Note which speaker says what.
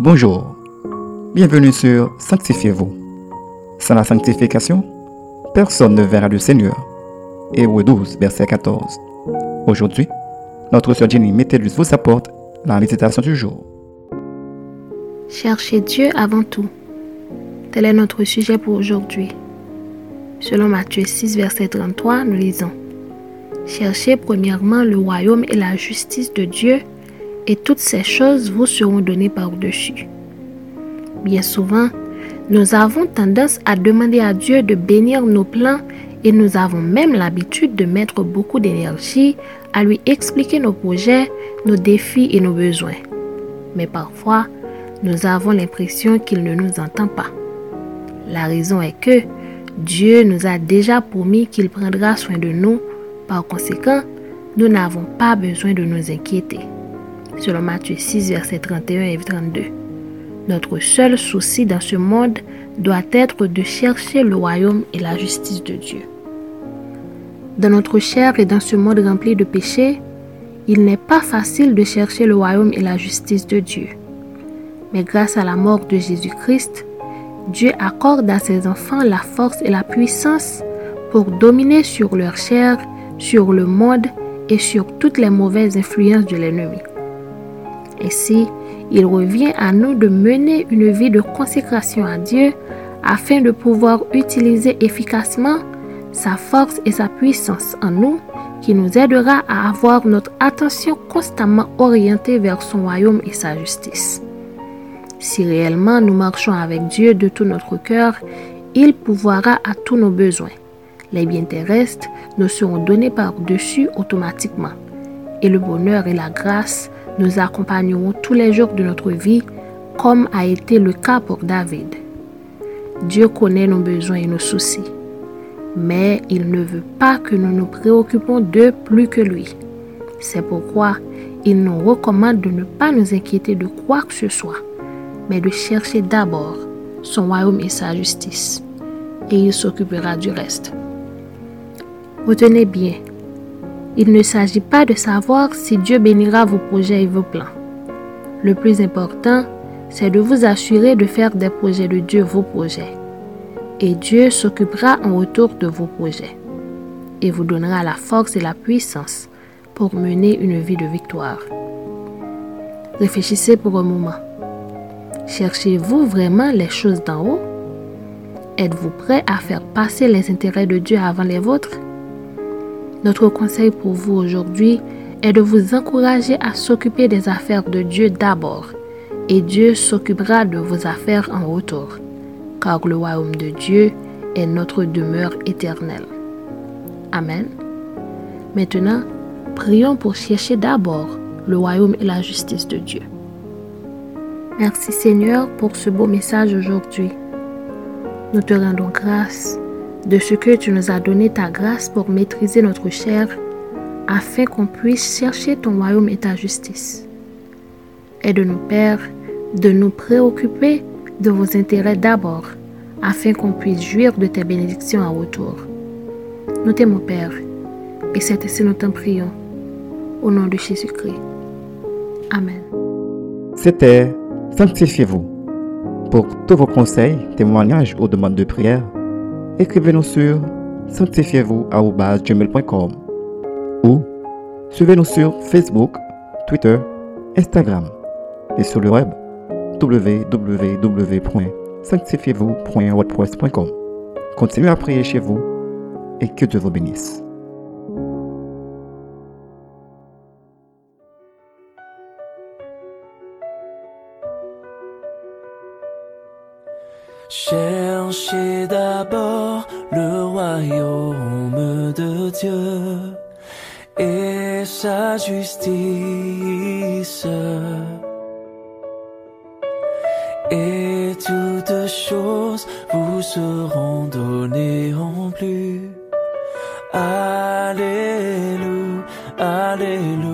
Speaker 1: Bonjour, bienvenue sur Sanctifiez-vous. Sans la sanctification, personne ne verra le Seigneur. Hébreux 12, verset 14. Aujourd'hui, notre sœur Jenny Métellus vous apporte la méditation du jour.
Speaker 2: Cherchez Dieu avant tout. Tel est notre sujet pour aujourd'hui. Selon Matthieu 6, verset 33, nous lisons Cherchez premièrement le royaume et la justice de Dieu, et toutes ces choses vous seront données par-dessus. Bien souvent, nous avons tendance à demander à Dieu de bénir nos plans et nous avons même l'habitude de mettre beaucoup d'énergie à lui expliquer nos projets, nos défis et nos besoins. Mais parfois, nous avons l'impression qu'il ne nous entend pas. La raison est que Dieu nous a déjà promis qu'il prendra soin de nous par conséquent, nous n'avons pas besoin de nous inquiéter. Selon Matthieu 6, versets 31 et 32. Notre seul souci dans ce monde doit être de chercher le royaume et la justice de Dieu. Dans notre chair et dans ce monde rempli de péchés, il n'est pas facile de chercher le royaume et la justice de Dieu. Mais grâce à la mort de Jésus-Christ, Dieu accorde à ses enfants la force et la puissance pour dominer sur leur chair sur le monde et sur toutes les mauvaises influences de l'ennemi. Ainsi, il revient à nous de mener une vie de consécration à Dieu afin de pouvoir utiliser efficacement sa force et sa puissance en nous qui nous aidera à avoir notre attention constamment orientée vers son royaume et sa justice. Si réellement nous marchons avec Dieu de tout notre cœur, il pourvoira à tous nos besoins les biens terrestres nous seront donnés par-dessus automatiquement. Et le bonheur et la grâce nous accompagneront tous les jours de notre vie, comme a été le cas pour David. Dieu connaît nos besoins et nos soucis, mais il ne veut pas que nous nous préoccupons d'eux plus que lui. C'est pourquoi il nous recommande de ne pas nous inquiéter de quoi que ce soit, mais de chercher d'abord son royaume et sa justice, et il s'occupera du reste. Retenez bien, il ne s'agit pas de savoir si Dieu bénira vos projets et vos plans. Le plus important, c'est de vous assurer de faire des projets de Dieu vos projets. Et Dieu s'occupera en retour de vos projets et vous donnera la force et la puissance pour mener une vie de victoire. Réfléchissez pour un moment. Cherchez-vous vraiment les choses d'en haut? Êtes-vous prêt à faire passer les intérêts de Dieu avant les vôtres? Notre conseil pour vous aujourd'hui est de vous encourager à s'occuper des affaires de Dieu d'abord, et Dieu s'occupera de vos affaires en retour, car le royaume de Dieu est notre demeure éternelle. Amen. Maintenant, prions pour chercher d'abord le royaume et la justice de Dieu. Merci Seigneur pour ce beau message aujourd'hui. Nous te rendons grâce de ce que tu nous as donné ta grâce pour maîtriser notre chair, afin qu'on puisse chercher ton royaume et ta justice. Aide-nous, Père, de nous préoccuper de vos intérêts d'abord, afin qu'on puisse jouir de tes bénédictions en retour. Nous t'aimons, Père, et c'est ainsi nous t'en prions. Au nom de Jésus-Christ. Amen.
Speaker 1: C'était Sanctifiez-vous. Pour tous vos conseils, témoignages ou demandes de prière, écrivez-nous sur sanctifiez-vous.com ou suivez-nous sur Facebook, Twitter, Instagram et sur le web www.sanctifiez-vous.wordpress.com. Continuez à prier chez vous et que Dieu vous bénisse.
Speaker 3: Cherchez d'abord le royaume de Dieu et sa justice. Et toutes choses vous seront données en plus. Alléluia, Alléluia.